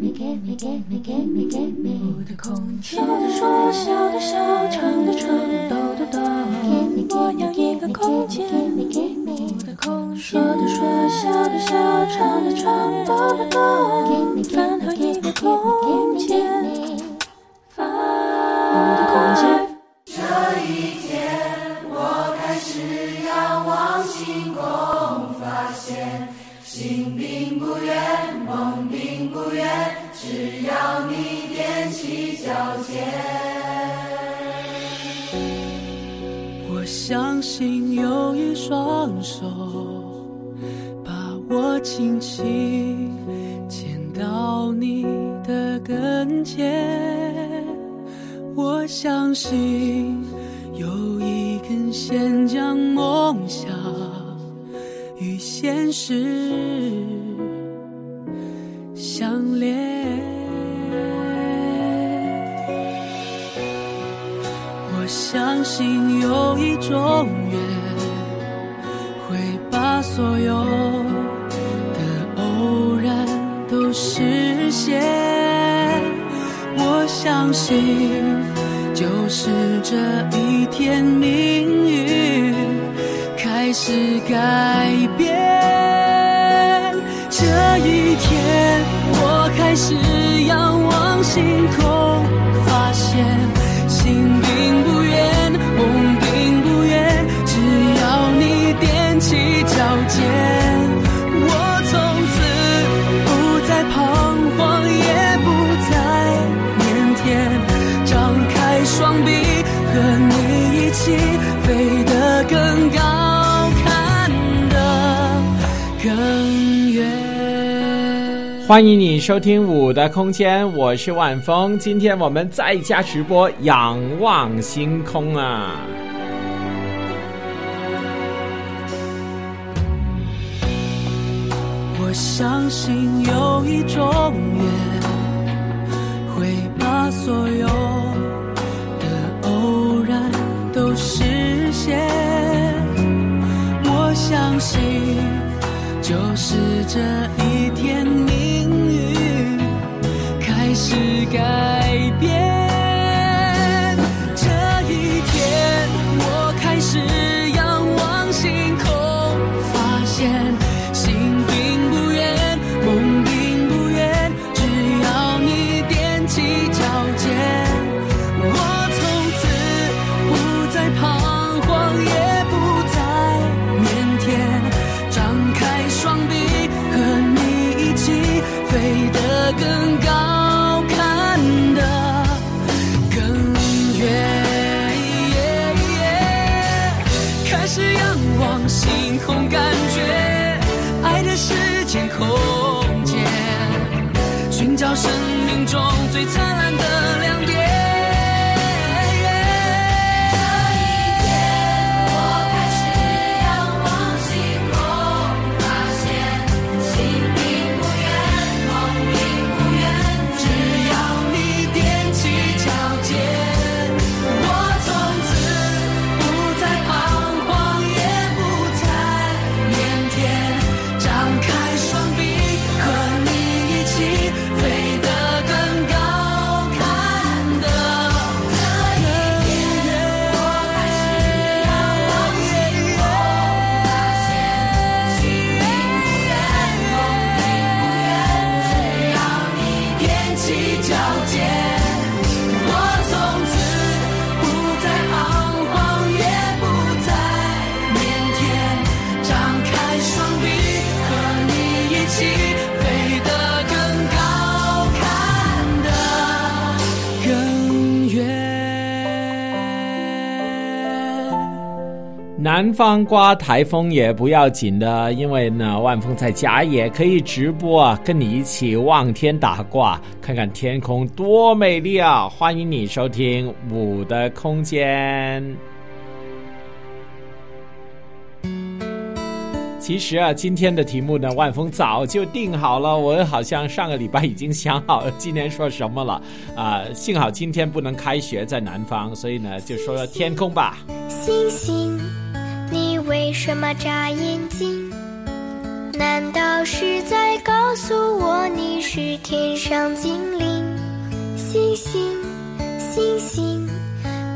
我的空间，说的说，笑的笑，唱的唱，抖的抖，我要一个空间。我的空间，说的说，笑的笑，唱的唱，抖的抖，是相连。我相信有一种缘，会把所有的偶然都实现。我相信，就是这一天，命运开始改变。是仰望星空，发现心并不远，梦并不远，只要你踮起脚尖。我从此不再彷徨，也不再腼腆，张开双臂，和你一起飞得更高，欢迎你收听五的空间，我是万峰。今天我们在家直播，仰望星空啊！我相信有一种缘，会把所有的偶然都实现。我相信，就是这一天，你是改变。张南方刮台风也不要紧的，因为呢，万峰在家也可以直播啊，跟你一起望天打卦，看看天空多美丽啊！欢迎你收听五的空间。其实啊，今天的题目呢，万峰早就定好了，我好像上个礼拜已经想好了今天说什么了啊、幸好今天不能开学在南方，所以呢，就说说天空吧。星星，为什么眨眼睛？难道是在告诉我你是天上精灵？星星，星星，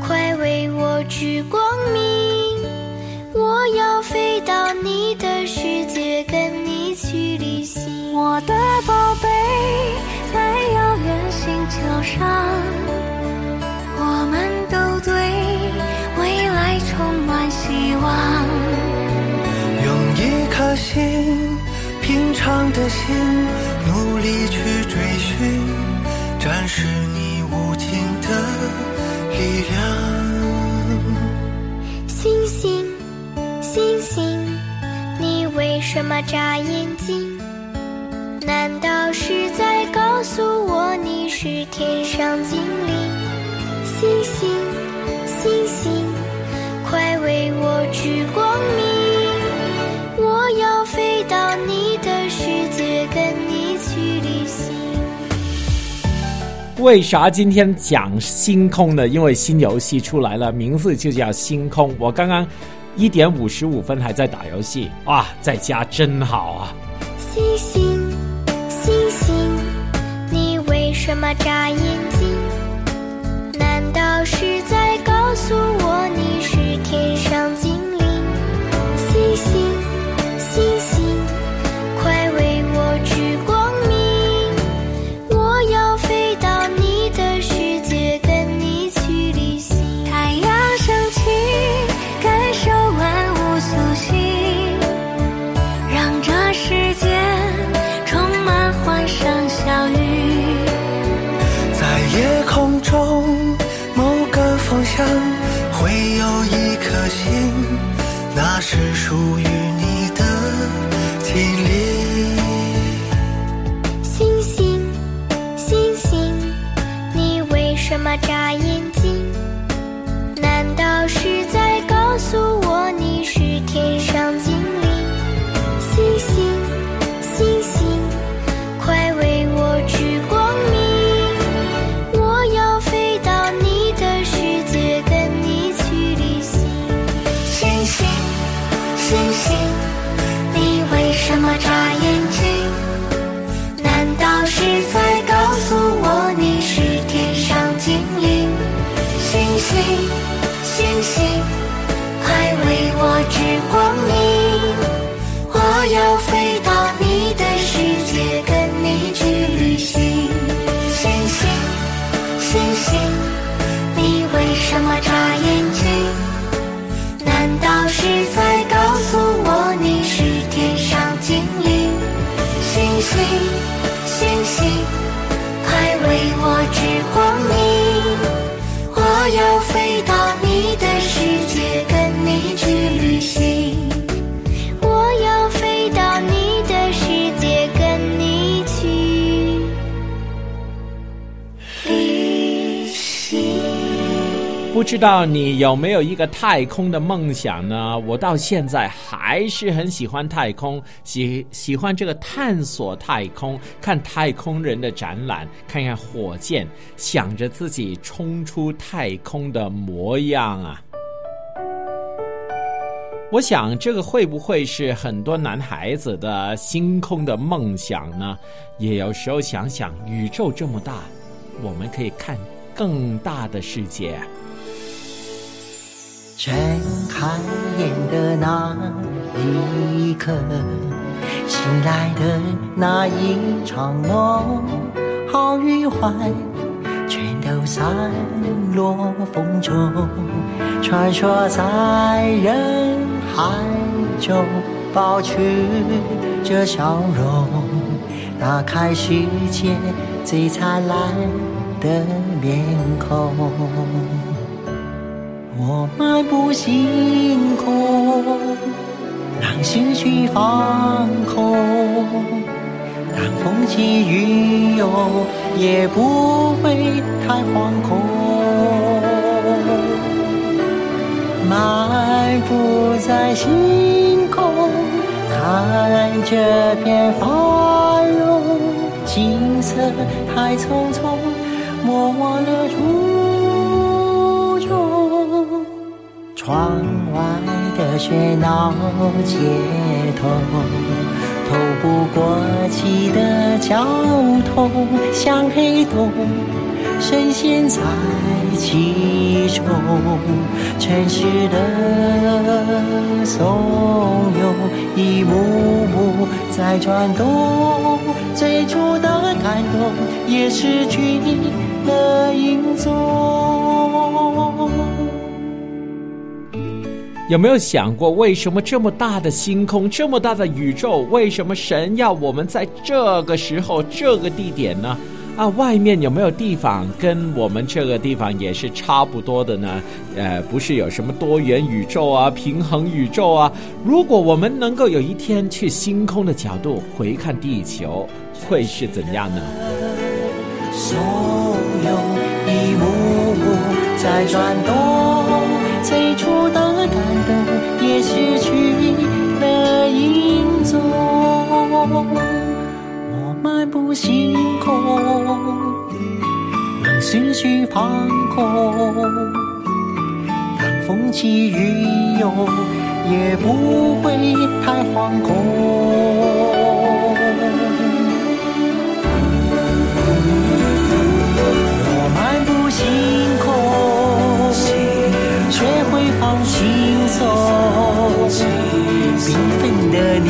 快为我指光明！我要飞到你的世界，跟你去旅行。我的宝贝，在遥远星球上，我们都对充满希望。用一颗心，平常的心，努力去追寻，展示你无尽的力量。星星，星星，你为什么眨眼睛？难道是在告诉我你是天上精灵？星星，为啥今天讲星空呢？因为新游戏出来了，名字就叫星空。我刚刚一点五十五分还在打游戏，哇，在家真好啊！星星，星星，你为什么眨眼睛？难道是在告诉我你是天上精灵？星星，星星，是属于眨眼睛？难道是在告诉我你是天上精灵？星星，星星，不知道你有没有一个太空的梦想呢？我到现在还是很喜欢太空，喜喜欢这个探索太空，看太空人的展览，看看火箭，想着自己冲出太空的模样啊！我想，这个会不会是很多男孩子的星空的梦想呢？也有时候想想，宇宙这么大，我们可以看更大的世界。睁开眼的那一刻，醒来的那一场梦，好与坏，全都散落风中，穿梭在人海中，保持着笑容，打开世界最灿烂的面孔。我漫步星空，让心绪放空。当风起云涌，也不会太惶恐。漫步在星空，看这片繁荣，景色太匆匆，莫忘了初窗外的喧闹街头，透不过气的交通，像黑洞，深陷在其中。城市的怂恿，一幕幕在转动，最初的感动也失去了影踪。有没有想过，为什么这么大的星空，这么大的宇宙，为什么神要我们在这个时候、这个地点呢？啊，外面有没有地方跟我们这个地方也是差不多的呢？呃，不是有什么多元宇宙啊、平衡宇宙啊？如果我们能够有一天去星空的角度回看地球，会是怎样呢？所有一幕幕在转动，我漫步星空，让思绪放空。当风起云涌，也不会太惶恐。我漫步星空，学会放轻松。缤纷的霓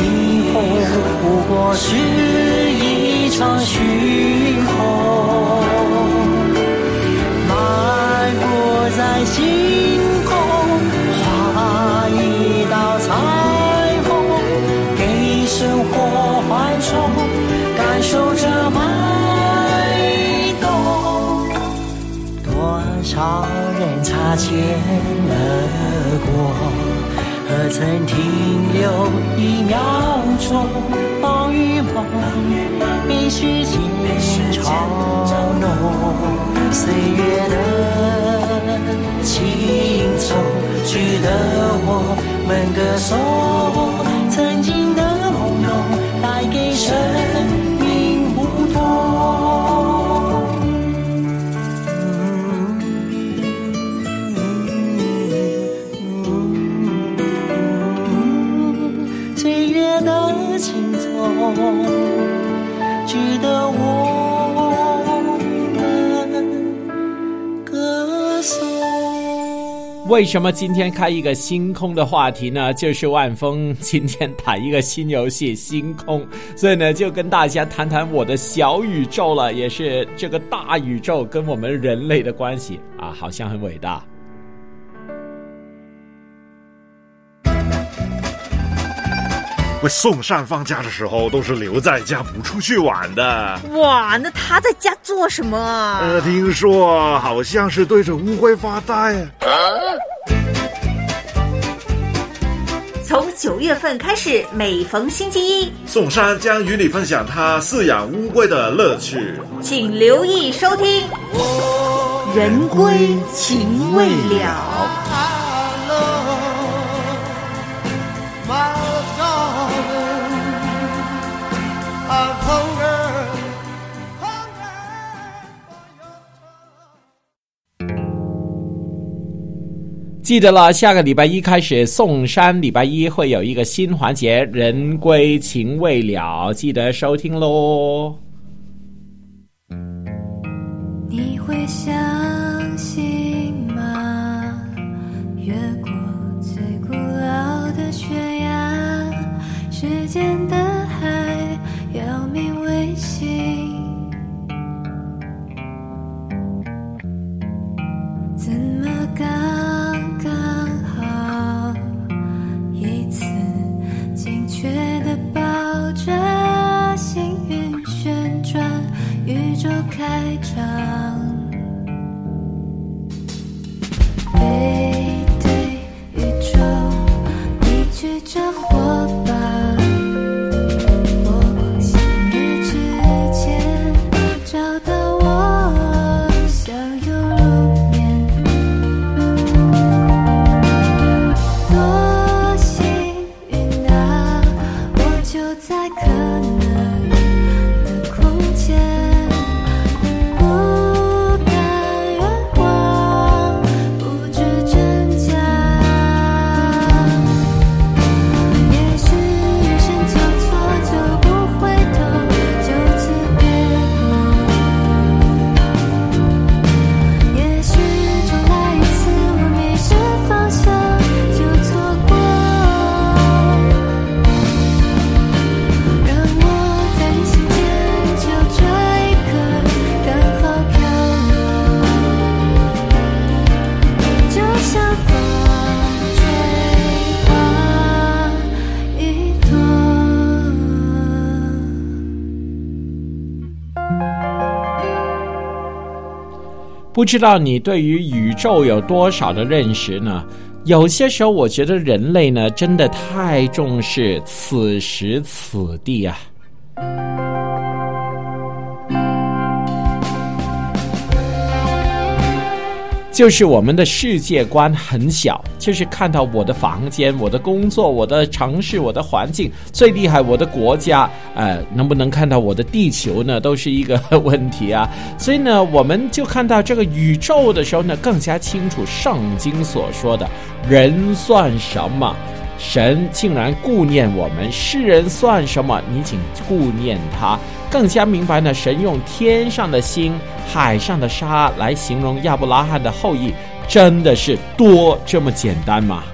虹不过是一场虚空。漫步在星空，画一道彩虹，给生活缓冲，感受这脉动。多少人擦肩而过，可曾停留一秒钟？暴雨梦被时间嘲弄，岁月的轻松，值得我们歌颂。曾经的朦胧，带给生为什么今天开一个星空的话题呢？就是万峰今天打一个新游戏《星空》，所以呢，就跟大家谈谈我的小宇宙了，也是这个大宇宙跟我们人类的关系啊，好像很伟大。我宋善放假的时候都是留在家不出去玩的。哇，那他在家做什么啊？呃，听说好像是对着乌龟发呆。从九月份开始，每逢星期一，宋山将与你分享他饲养乌龟的乐趣。请留意收听《人归情未了》。记得了，下个礼拜一开始，宋山礼拜一会有一个新环节“人归情未了”，记得收听喽。你会相信吗？越过最古老的悬崖，时间的海要命维新，怎么刚就开场。背对宇宙，你举着火不知道你对于宇宙有多少的认识呢？有些时候，我觉得人类呢，真的太重视此时此地啊。就是我们的世界观很小，就是看到我的房间、我的工作、我的城市、我的环境最厉害，我的国家，呃，能不能看到我的地球呢？都是一个 问题啊。所以呢，我们就看到这个宇宙的时候呢，更加清楚圣经所说的人算什么。神竟然顾念我们，世人算什么？你请顾念他，更加明白呢。神用天上的星、海上的沙来形容亚伯拉罕的后裔，真的是多这么简单吗？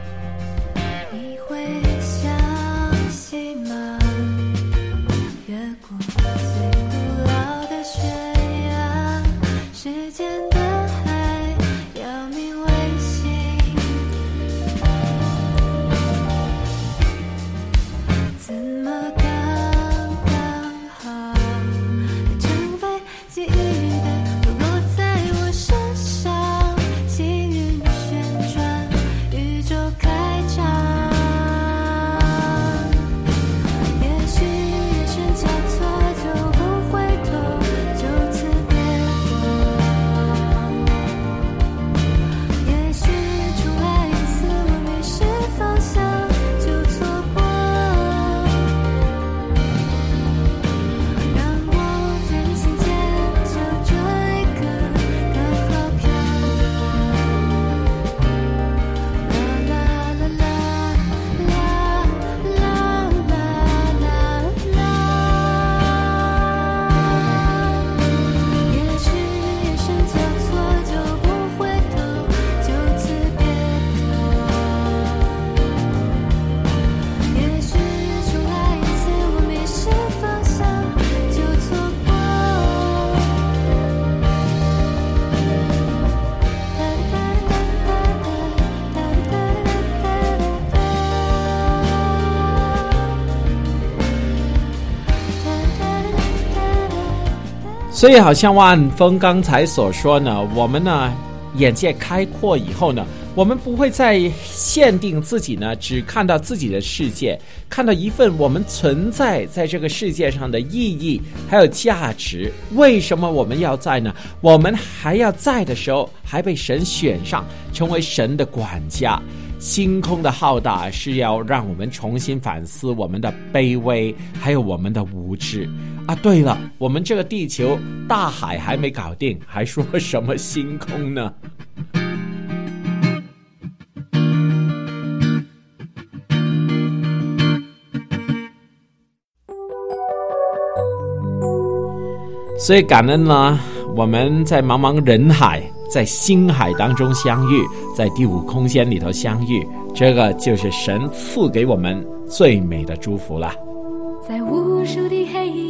所以，好像万峰刚才所说呢，我们呢眼界开阔以后呢，我们不会再限定自己呢，只看到自己的世界，看到一份我们存在在这个世界上的意义还有价值。为什么我们要在呢？我们还要在的时候，还被神选上，成为神的管家。星空的浩大是要让我们重新反思我们的卑微，还有我们的无知啊！对了，我们这个地球大海还没搞定，还说什么星空呢？所以感恩呢，我们在茫茫人海。在星海当中相遇，在第五空间里头相遇，这个就是神赐给我们最美的祝福了。在无数的黑夜，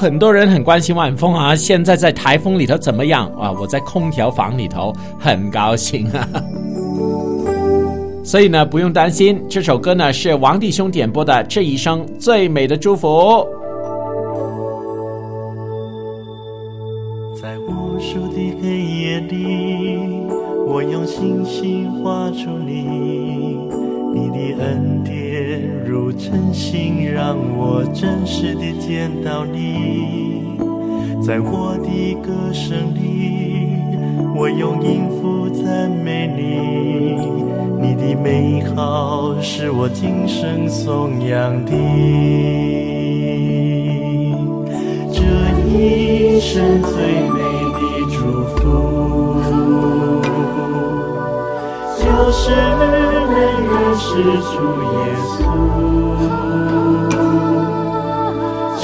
很多人很关心晚风啊，现在在台风里头怎么样啊？我在空调房里头很高兴啊，所以呢不用担心。这首歌呢是王弟兄点播的《这一生最美的祝福》。在无数的黑夜里，我用星星画出你，你的恩典如真心，让我真实地见到你。在我的歌声里，我用音符赞美你，你的美好是我今生颂扬的。这一生最美的祝福，就是能认识主耶稣。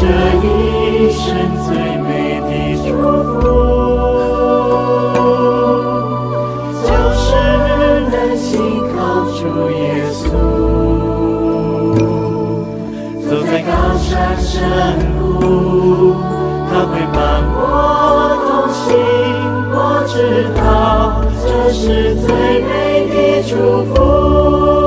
这一生最美的祝福，就是能信靠主耶稣。走在高山深谷，他会伴我同行。我知道这是最美的祝福。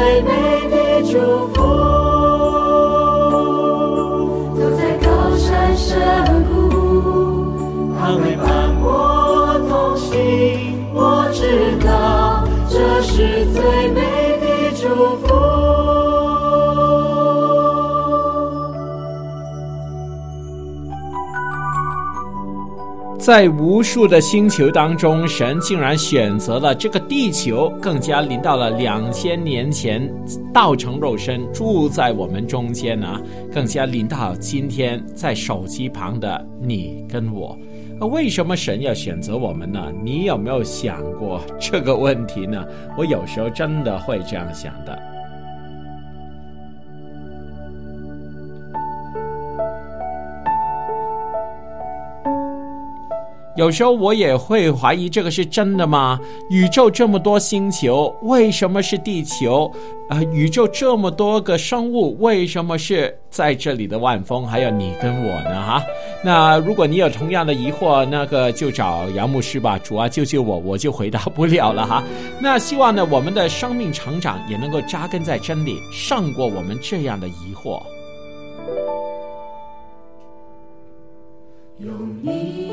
最美的祝福。在无数的星球当中，神竟然选择了这个地球，更加临到了两千年前道成肉身住在我们中间呢、更加临到今天在手机旁的你跟我。呃为什么神要选择我们呢？你有没有想过这个问题呢？我有时候真的会这样想的。有时候我也会怀疑这个是真的吗？宇宙这么多星球，为什么是地球？啊、宇宙这么多个生物，为什么是在这里的万峰，还有你跟我呢？哈，那如果你有同样的疑惑，那个就找杨牧师吧，主啊救救我，我就回答不了了哈。那希望呢，我们的生命成长也能够扎根在真理，胜过我们这样的疑惑。有你，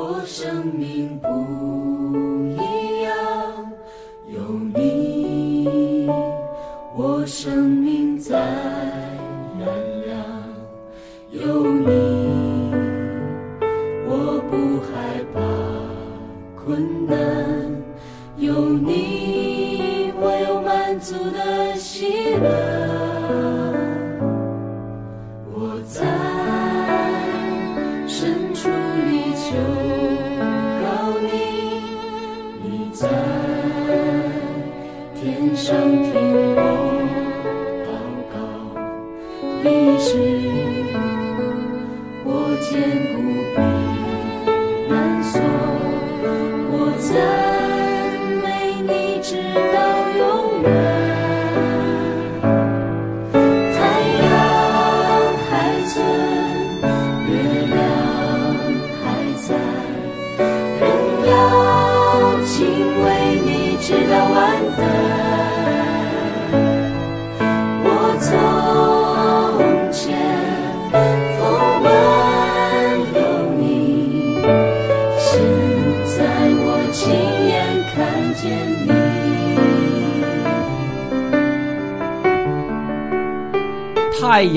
我生命不一样；有你，我生命在燃亮；有你，我不害怕困难；有你，我有满足的喜乐。深处里求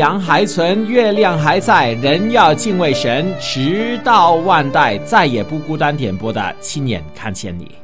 阳还存，月亮还在，人要敬畏神，直到万代，再也不孤单。点播的亲眼看见你。有你，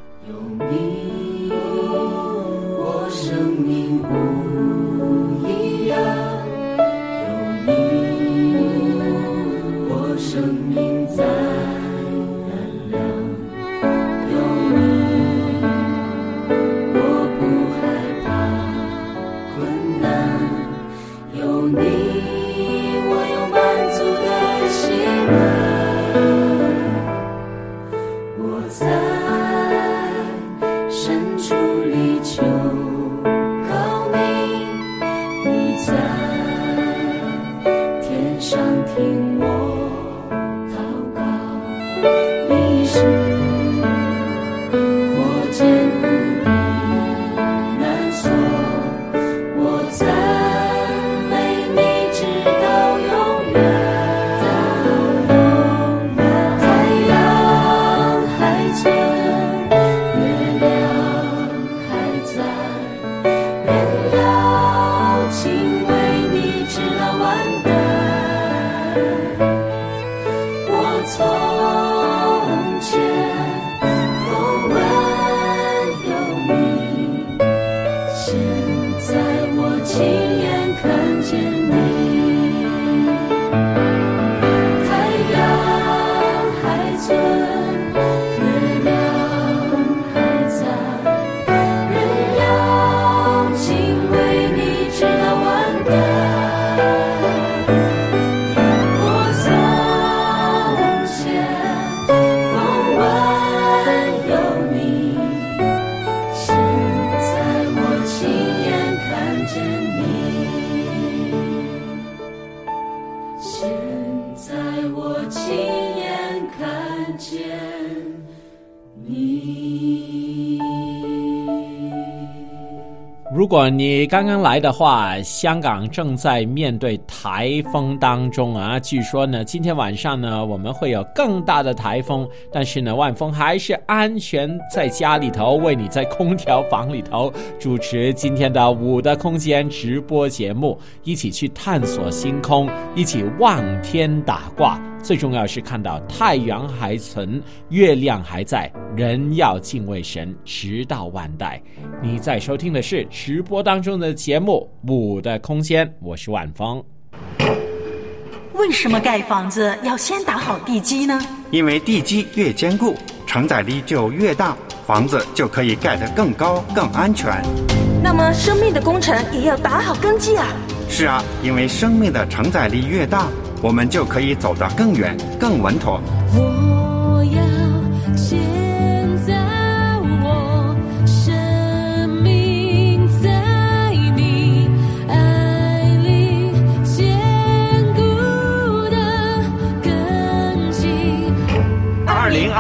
如果你刚刚来的话，香港正在面对台风当中啊。据说呢，今天晚上呢，我们会有更大的台风，但是呢，万峰还是安全在家里头，为你在空调房里头主持今天的五的空间直播节目，一起去探索星空，一起望天打卦。最重要是看到太阳还存，月亮还在，人要敬畏神，直到万代。你在收听的是直播当中的节目《五的空间》，我是万峰。为什么盖房子要先打好地基呢？因为地基越坚固，承载力就越大，房子就可以盖得更高、更安全。那么生命的工程也要打好根基啊！是啊，因为生命的承载力越大，我们就可以走得更远、更稳妥。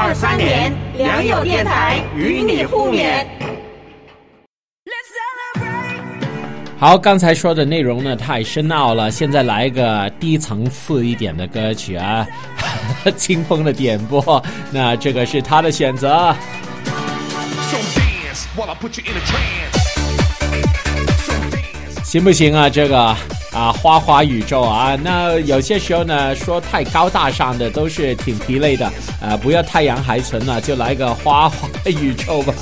二三年，良友电台与你互勉。好，刚才说的内容呢太深奥了，现在来一个低层次一点的歌曲啊，清风的点播，那这个是他的选择。行不行啊？这个啊，花花宇宙啊，那有些时候呢，说太高大上的都是挺疲累的啊，不要太阳还存了，就来个花花宇宙吧。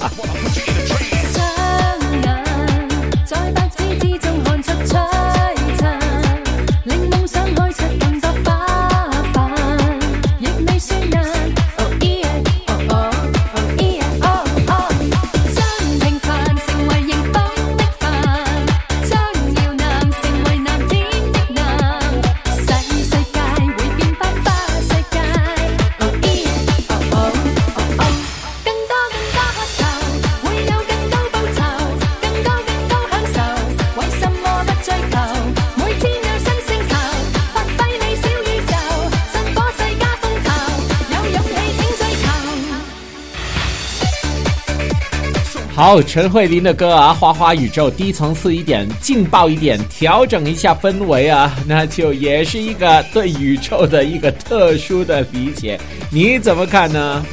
好，陈慧琳的歌啊，《花花宇宙》低层次一点，劲爆一点，调整一下氛围啊，那就也是一个对宇宙的一个特殊的理解。你怎么看呢？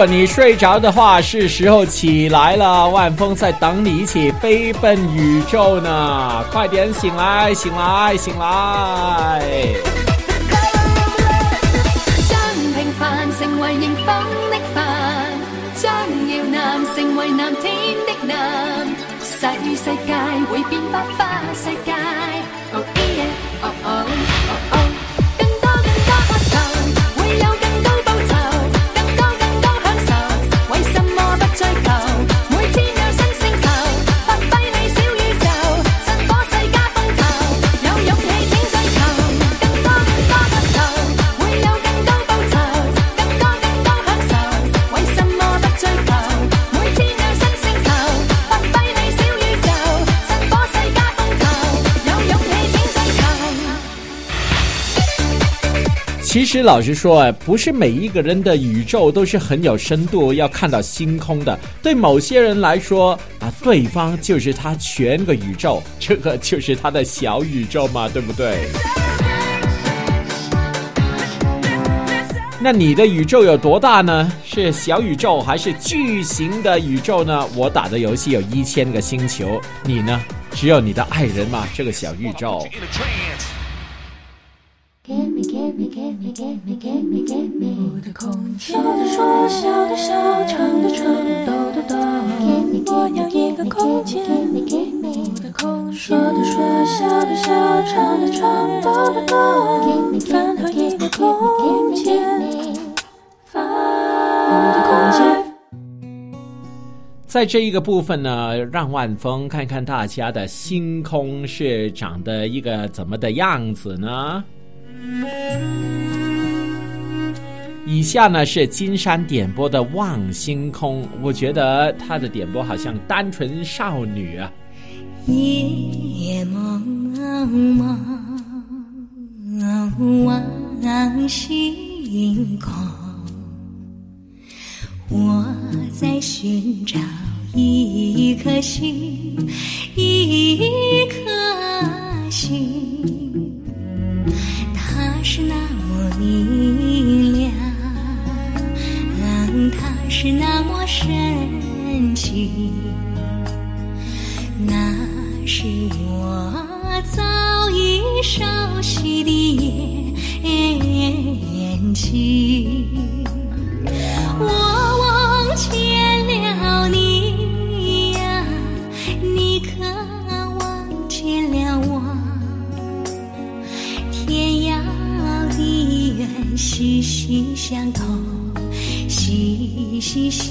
果你睡着的话，是时候起来了。万峰在等你一起飞奔宇宙呢，快点醒来，醒来，醒来！将平凡成为迎风的帆，將搖籃成为蓝天的藍，細世界会变百花世界。实老实说，哎，不是每一个人的宇宙都是很有深度，要看到星空的。对某些人来说，啊，对方就是他全个宇宙，这个就是他的小宇宙嘛，对不对？那你的宇宙有多大呢？是小宇宙还是巨型的宇宙呢？我打的游戏有一千个星球，你呢？只有你的爱人嘛，这个小宇宙。我的空间，说的说，笑的笑，唱的唱，抖的抖。我要一个空间，我的空间，说的说，笑的笑，唱的唱，抖的抖。饭后一个空间，我的空间。在这一个部分呢，让万峰看看大家的星空是长得一个怎么的样子呢？以下呢是金山点播的《望星空》，我觉得他的点播好像单纯少女啊。夜茫茫，望星空，我在寻找一颗星，一颗星，它是那么明亮，它是那么神奇。那是我早已熟悉的眼睛，我息息相通，息息相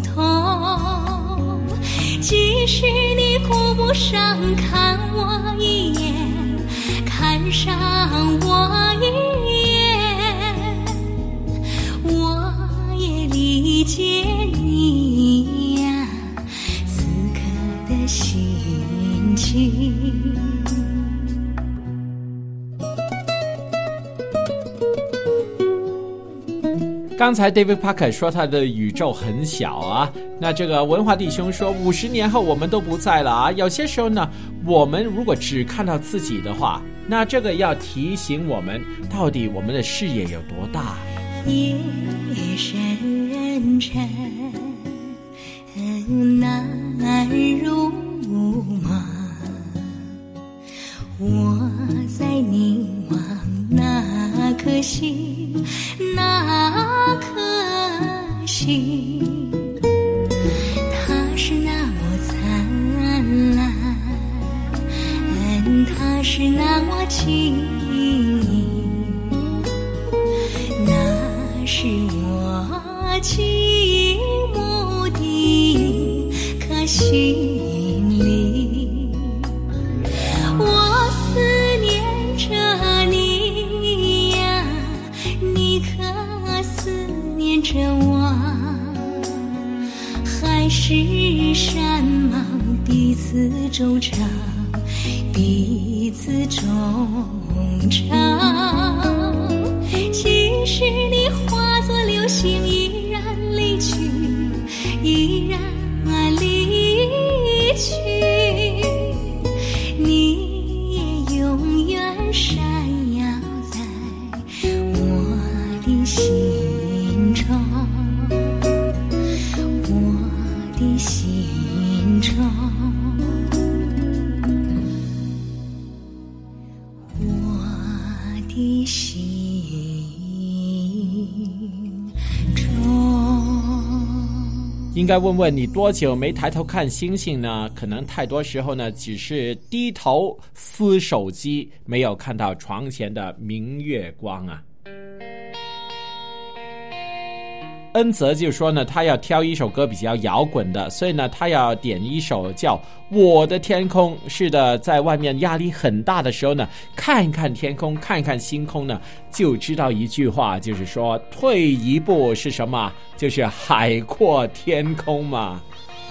通。即使你顾不上看我一眼，看上我一眼，我也理解你呀此刻的心情。刚才 David Parker 说他的宇宙很小啊，那这个文华弟兄说五十年后我们都不在了啊。有些时候呢，我们如果只看到自己的话，那这个要提醒我们，到底我们的视野有多大。夜深沉，难入梦。我在凝望那颗心，那颗心，它是那么灿烂，它是那么晶莹。那是我倾慕的一颗心山盟，彼此衷肠，彼此衷肠。即使你化作流星，应该问问你多久没抬头看星星呢？可能太多时候呢，只是低头撕手机，没有看到床前的明月光啊。恩泽就说呢，他要挑一首歌比较摇滚的，所以呢，他要点一首叫《我的天空》。是的，在外面压力很大的时候呢，看看天空，看看星空呢，就知道一句话，就是说退一步是什么？就是海阔天空嘛。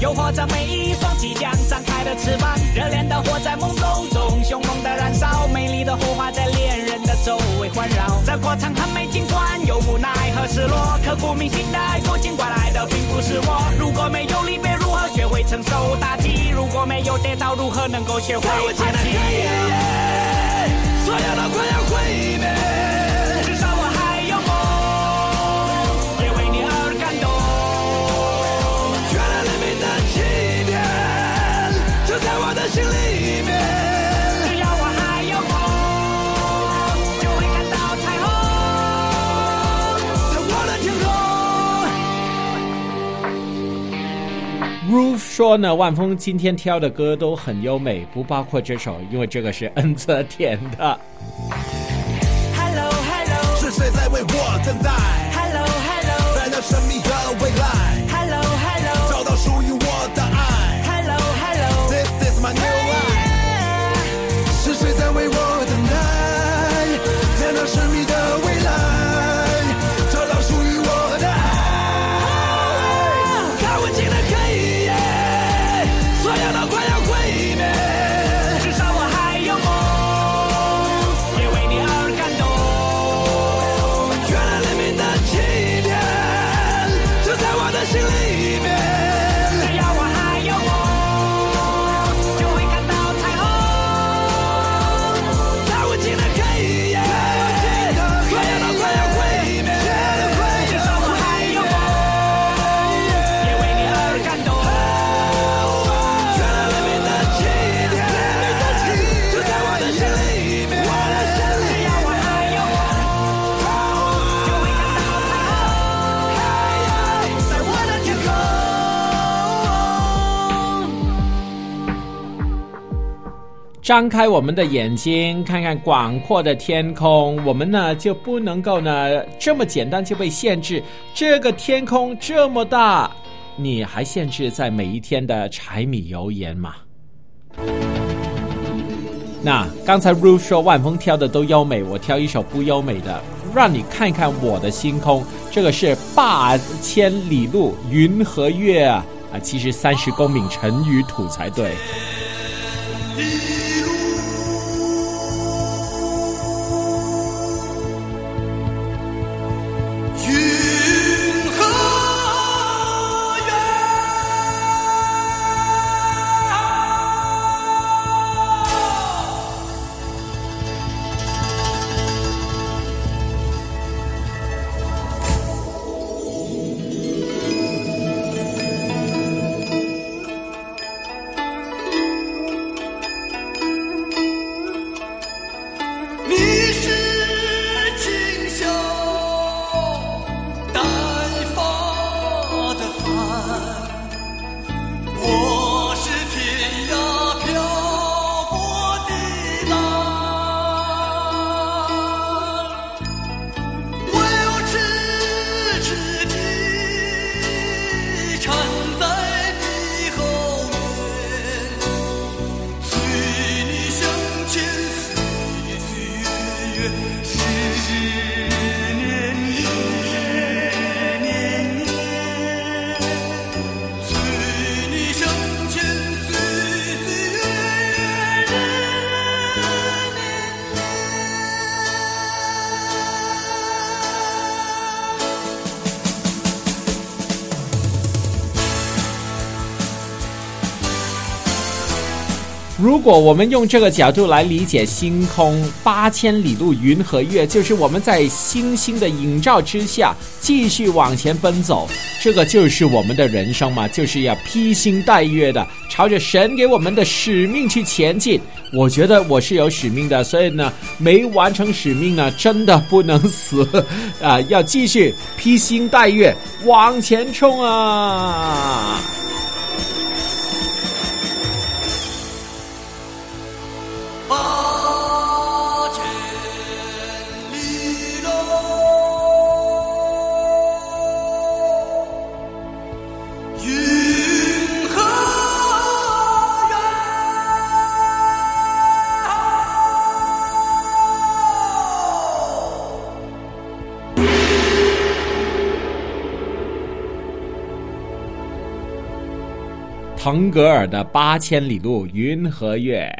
诱惑着每一双即将张开的翅膀。热恋的火在梦中中凶猛的燃烧，美丽的火花在恋人的周围环绕。这过程很美，尽管有无奈和失落，刻骨铭心的爱过，尽管爱的并不是我。如果没有离别，如何学会承受打击？如果没有跌倒，如何能够学会爬起？所有的快要毁灭，Roof 说呢，万峰今天挑的歌都很优美，不包括这首，因为这个是 恩泽填的。Hello Hello，是谁在为我等待？Hello Hello，在那神秘的未来张开我们的眼睛，看看广阔的天空，我们呢就不能够呢这么简单就被限制。这个天空这么大，你还限制在每一天的柴米油盐吗？那刚才 Ruth 说万峰挑的都优美，我挑一首不优美的，让你看看我的星空。这个是八千里路云和月啊啊，其实三十公顷尘与土才对。如果我们用这个角度来理解星空，八千里路云和月，就是我们在星星的映照之下继续往前奔走，这个就是我们的人生嘛，就是要披星戴月的朝着神给我们的使命去前进。我觉得我是有使命的，所以呢，没完成使命呢，真的不能死啊，要继续披星戴月往前冲啊！腾格尔的《八千里路云和月》。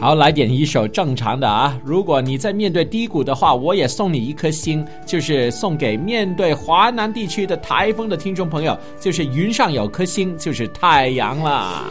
好，来点一首正常的啊！如果你在面对低谷的话，我也送你一颗星，就是送给面对华南地区的台风的听众朋友，就是云上有颗星，就是太阳啦。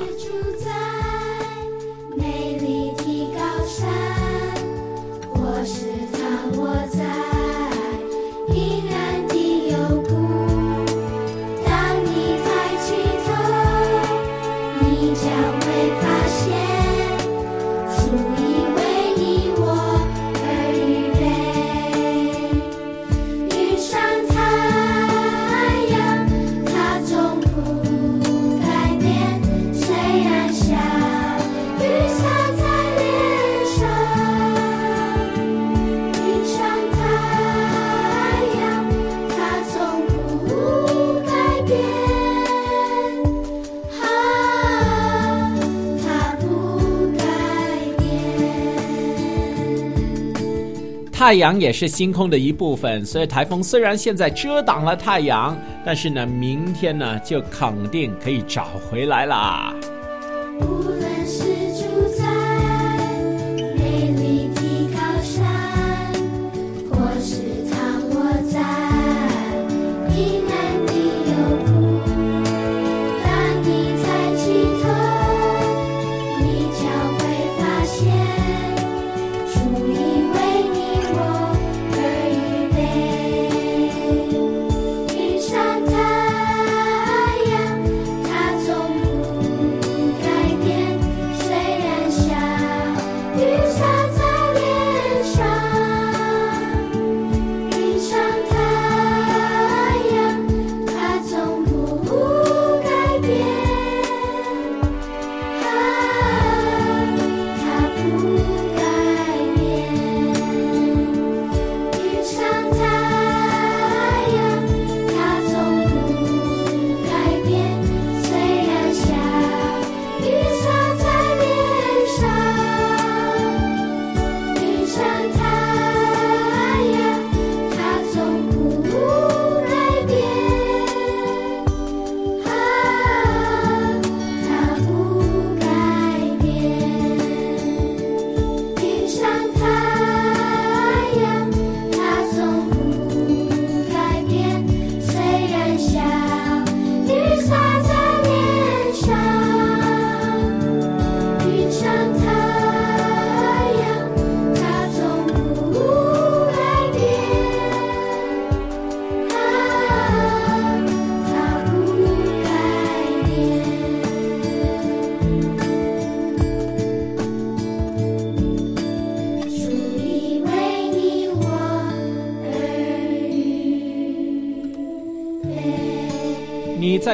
太阳也是星空的一部分，所以台风虽然现在遮挡了太阳，但是呢，明天呢就肯定可以找回来啦。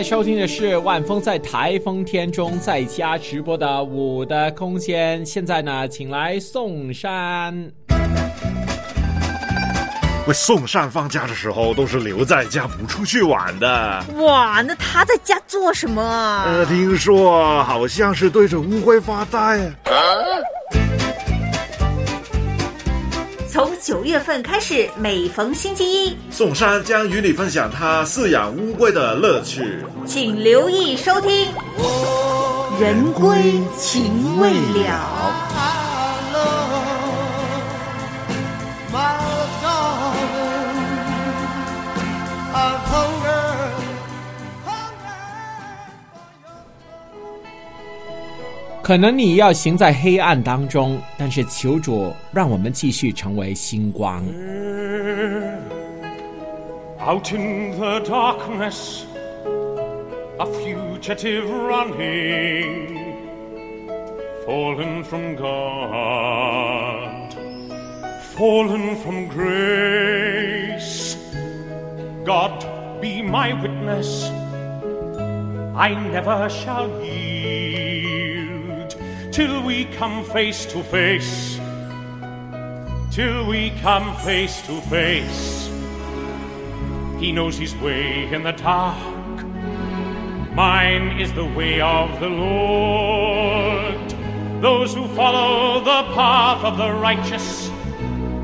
在收听的是万峰在台风天中在家直播的《我的空间》，现在呢，请来宋山。喂，宋善放假的时候都是留在家不出去玩的。哇，那他在家做什么啊？呃，听说好像是对着乌龟发呆。从九月份开始，每逢星期一，宋山将与你分享他饲养乌龟的乐趣。请留意收听《人归情未了》。可能你要行在黑暗当中，但是求主让我们继续成为星光。 Out in the darkness, a fugitive running, fallen from God, fallen from grace. God be my witness, I never shall yield till we come face to face, till we come face to face. He knows his way in the dark. Mine is the way of the Lord. Those who follow the path of the righteous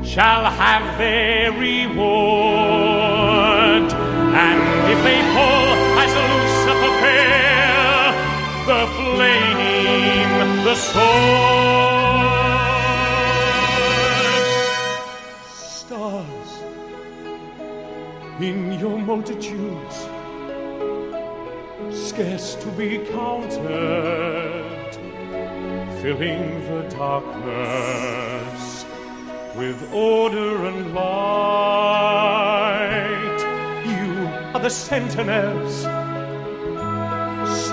shall have their reward. And if they fall as Lucifer fell, the flame, the sword, stars in your multitudes, scarce to be counted, filling the darkness with order and light. You are the sentinels,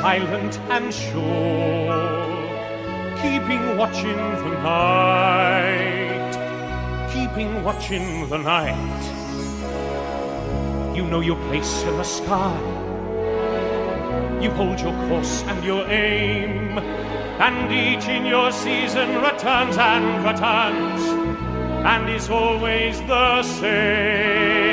silent and sure, keeping watch in the night, keeping watch in the night. You know your place in the sky. You hold your course and your aim, and each in your season returns and returns, and is always the same.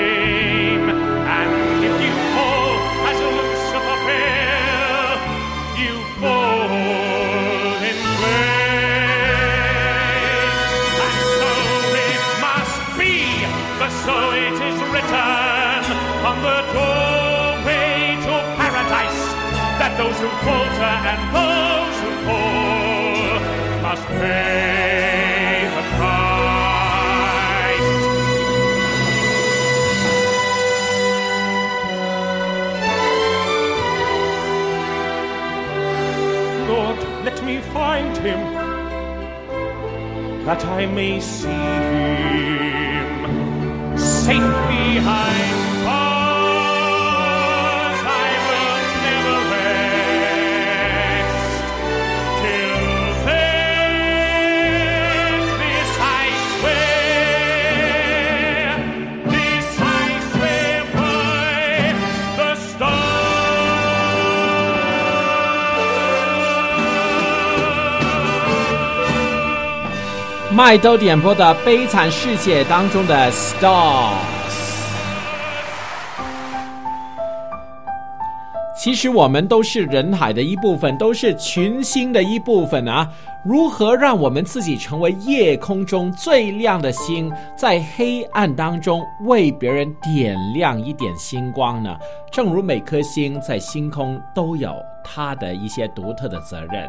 Those who falter and those who fall must pay the price. Lord, let me find him that I may see him safe behind 麦兜点播的《悲惨世界》当中的 Stars。其实我们都是人海的一部分，都是群星的一部分啊！如何让我们自己成为夜空中最亮的星，在黑暗当中为别人点亮一点星光呢？正如每颗星在星空都有它的一些独特的责任。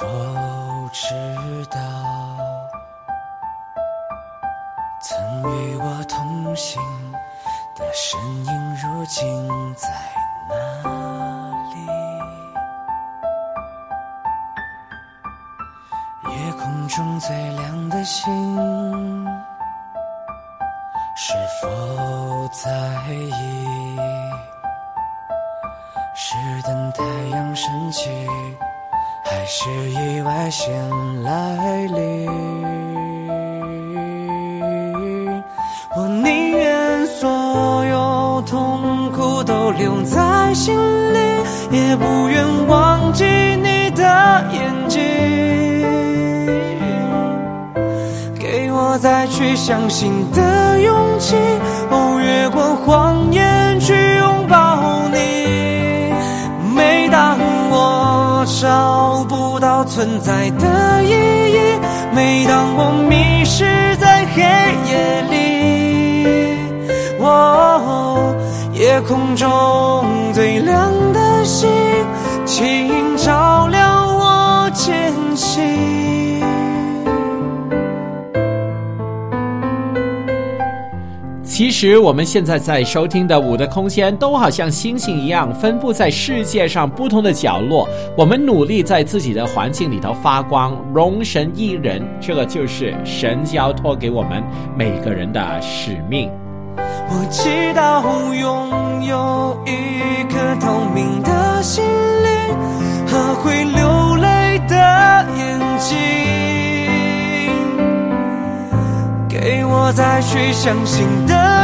否知道，曾与我同行的身影，如今在哪实我们现在在收听的五的空间，都好像星星一样，分布在世界上不同的角落。我们努力在自己的环境里头发光，容神一人，这个就是神交托给我们每个人的使命。我祈祷拥有一颗透明的心灵和会流泪的眼睛，给我再去相信的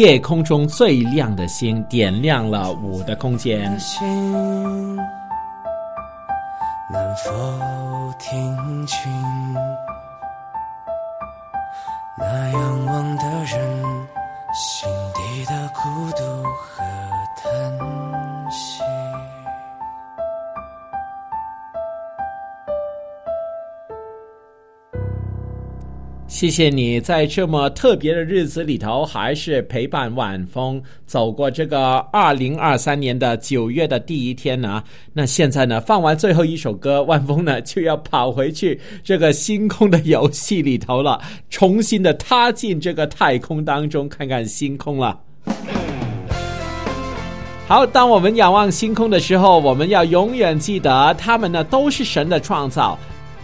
夜空中最亮的星，点亮了我的空间。心能否听清那仰望的人心底的孤独谢谢你在这么特别的日子里头，还是陪伴晚风走过这个二零二三年的九月的第一天呢。那现在呢，放完最后一首歌，晚风呢就要跑回去这个星空的游戏里头了，重新的踏进这个太空当中，看看星空了。好，当我们仰望星空的时候，我们要永远记得，他们呢都是神的创造。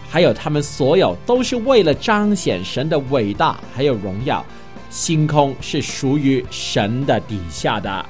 还有他们所有都是为了彰显神的伟大，还有荣耀。星空是属于神的底下的。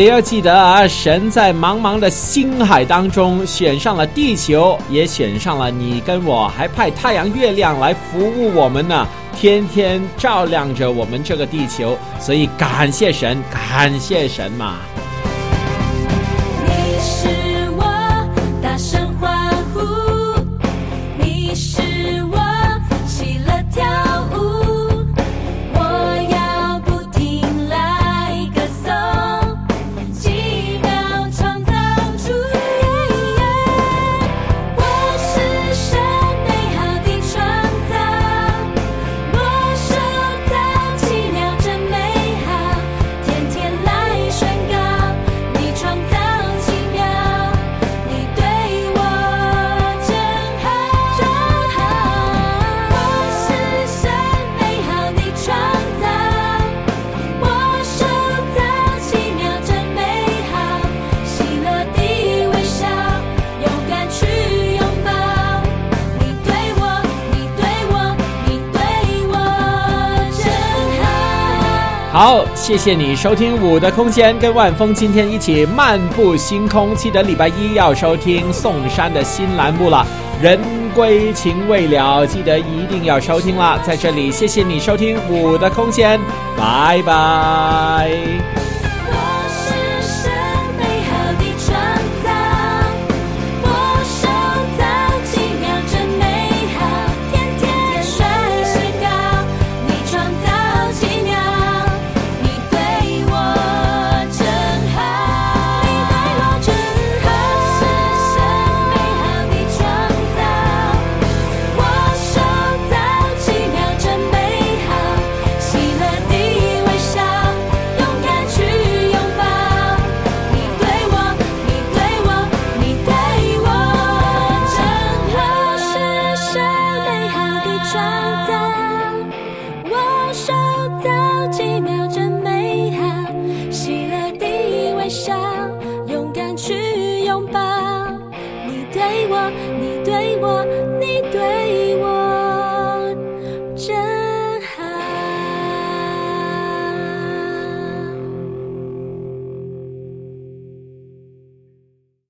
也要记得啊，神在茫茫的星海当中选上了地球，也选上了你跟我，还派太阳、月亮来服务我们呢。天天照亮着我们这个地球，所以感谢神，感谢神嘛。谢谢你收听《五的空间》，跟万峰今天一起漫步星空。记得礼拜一要收听宋山的新栏目了，《人归情未了》，记得一定要收听了。在这里，谢谢你收听《五的空间》，拜拜。